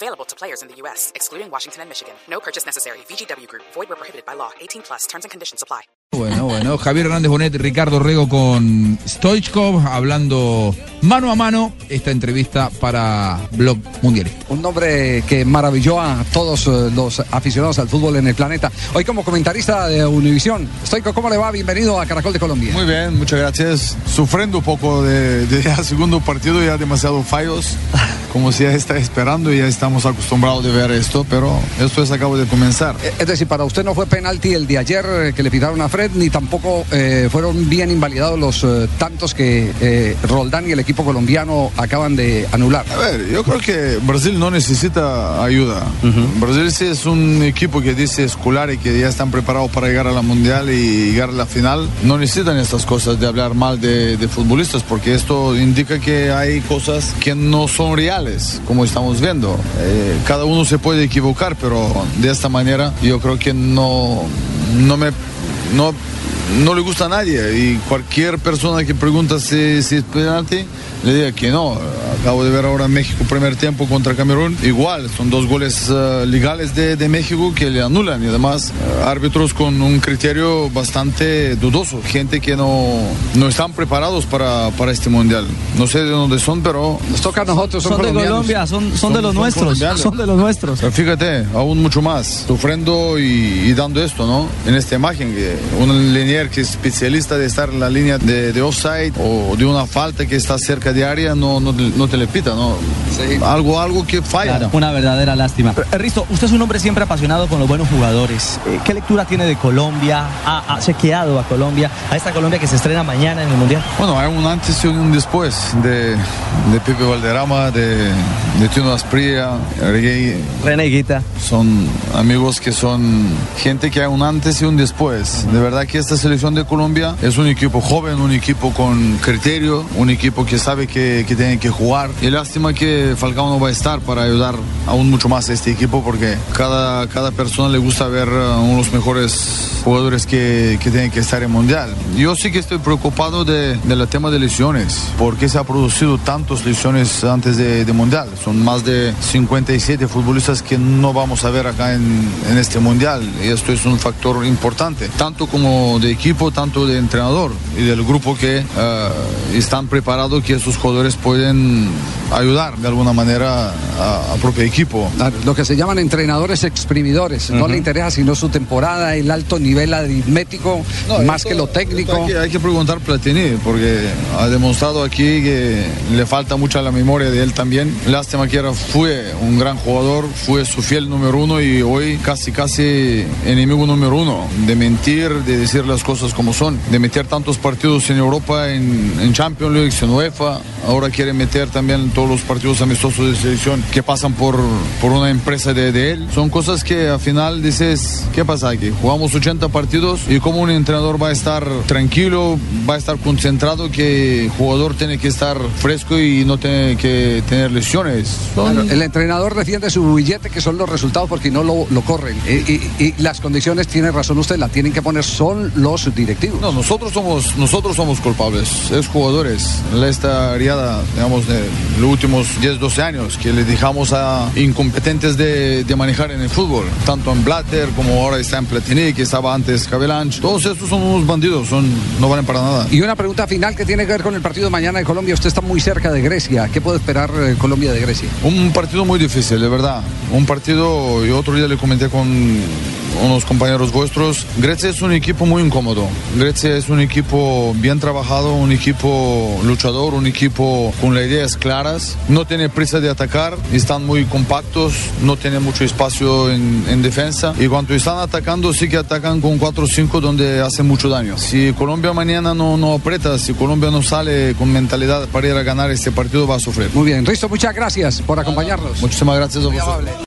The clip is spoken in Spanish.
Available to players in the U.S., excluding Washington and Michigan. No purchase necessary. VGW Group. Void where prohibited by law. 18 plus. Terms and conditions apply. Bueno, bueno, Javier Hernández Bonet, Ricardo Rego con Stoichkov, hablando mano a mano esta entrevista para Blog Mundialista. Un nombre que maravilló a todos eh, los aficionados al fútbol en el planeta. Hoy como comentarista de Univisión, Stoico, ¿cómo le va? Bienvenido a Caracol de Colombia. Muy bien, muchas gracias. Sufriendo un poco de, de ya segundo partido, ya demasiado fallos, como si ya está esperando y ya estamos acostumbrados de ver esto, pero esto es acabo de comenzar. Eh, Es decir, para usted no fue penalti el de ayer eh, que le pitaron a Fred, ni tampoco eh, fueron bien invalidados los eh, tantos que eh, Roldán y el equipo colombiano acaban de anular. A ver, yo creo que Brasil no necesita ayuda. Brasil sí es un equipo que dice escolar y que ya están preparados para llegar a la mundial y llegar a la final. No necesitan estas cosas de hablar mal de, de futbolistas porque esto indica que hay cosas que no son reales, como estamos viendo. Eh, cada uno se puede equivocar, pero de esta manera yo creo que no, no me... No, no le gusta a nadie y cualquier persona que pregunta si, si es penalti le diga que no. Acabo de ver ahora México primer tiempo contra Camerún. Igual, son dos goles eh, legales de, de México que le anulan y además eh, árbitros con un criterio bastante dudoso. Gente que no, no están preparados para, para este mundial. No sé de dónde son, pero Nos toca a nosotros, son, Son de. Colombia, son, son, de los son nuestros, colombianos. son de los nuestros. Pero fíjate, aún mucho más, sufriendo y, y dando esto, ¿no? En esta imagen, que un que es especialista de estar en la línea de, de offside o de una falta que está cerca de área, no, no, no te le pita, ¿no? Algo, algo que falla. Claro, una verdadera lástima. Eh, Risto, usted es un hombre siempre apasionado con los buenos jugadores. Eh, ¿Qué lectura tiene de Colombia? ¿Ha, ha chequeado a Colombia? A esta Colombia que se estrena mañana en el Mundial. Bueno, hay un antes y un después de, de Pepe Valderrama, de, de Tino Asprilla, Reggae. René Guita. Son amigos que son gente que hay un antes y un después. De verdad que esta selección de Colombia es un equipo joven, un equipo con criterio, un equipo que sabe que, que tiene que jugar. Y lástima que Falcao no va a estar para ayudar aún mucho más a este equipo porque cada, cada persona le gusta ver a uno de los mejores jugadores que, que tienen que estar en Mundial. Yo sí que estoy preocupado de, del tema de lesiones, porque se ha producido tantas lesiones antes de, de Mundial. Son más de 57 futbolistas que no vamos a ver acá en, en este Mundial. Y esto es un factor importante, tanto como de equipo, tanto de entrenador y del grupo que eh, están preparados que esos jugadores pueden ayudar de alguna manera a, a propio equipo. Lo que se llaman entrenadores exprimidores. No le interesa sino su temporada, el alto nivel aritmético, No, más esto- que lo técnico. Hay que, hay que preguntar a Platini, porque ha demostrado aquí que le falta mucha la memoria de él también. Lástima que era, fue un gran jugador, fue su fiel número uno y hoy casi, casi enemigo número uno. De mentir, de decir las cosas como son, de meter tantos partidos en Europa, en, en Champions League, en UEFA. Ahora quiere meter también todos los partidos amistosos de selección que pasan por, por una empresa de, de él. Son cosas que al final dices, ¿qué pasa aquí? Jugamos 80 partidos y como un entrenador va a estar tranquilo, va a estar concentrado, que el jugador tiene que estar fresco y no tiene que tener lesiones. Son- Claro, el entrenador defiende su billete, que son los resultados, porque no lo, lo corren. Y, y- y las condiciones, tiene razón usted, la tienen que poner son los directivos. No, nosotros somos, nosotros somos culpables, es jugadores. Esta riada, digamos, de los últimos 10, 12 años, que le dejamos a incompetentes de, de manejar en el fútbol, tanto en Blatter como ahora está en Platini, que estaba antes Cabelanch. Todos estos son unos bandidos, son, no valen para nada. Y una pregunta final que tiene que ver con el partido de mañana de Colombia. Usted está muy cerca de Grecia. ¿Qué puede esperar eh, Colombia de Grecia? Un partido muy difícil, de verdad. Un partido, y otro día le comenté con unos compañeros vuestros, Grecia es un equipo muy incómodo. Grecia es un equipo bien trabajado, un equipo luchador, un equipo con las ideas claras. No tiene prisa de atacar, están muy compactos, no tiene mucho espacio en, en defensa. Y cuando están atacando, sí que atacan con 4 o 5 donde hacen mucho daño. Si Colombia mañana no, no aprieta, si Colombia no sale con mentalidad para ir a ganar este partido, va a sufrir. Muy bien, Risto, muchas gracias por acompañarnos. Muchísimas gracias a vosotros.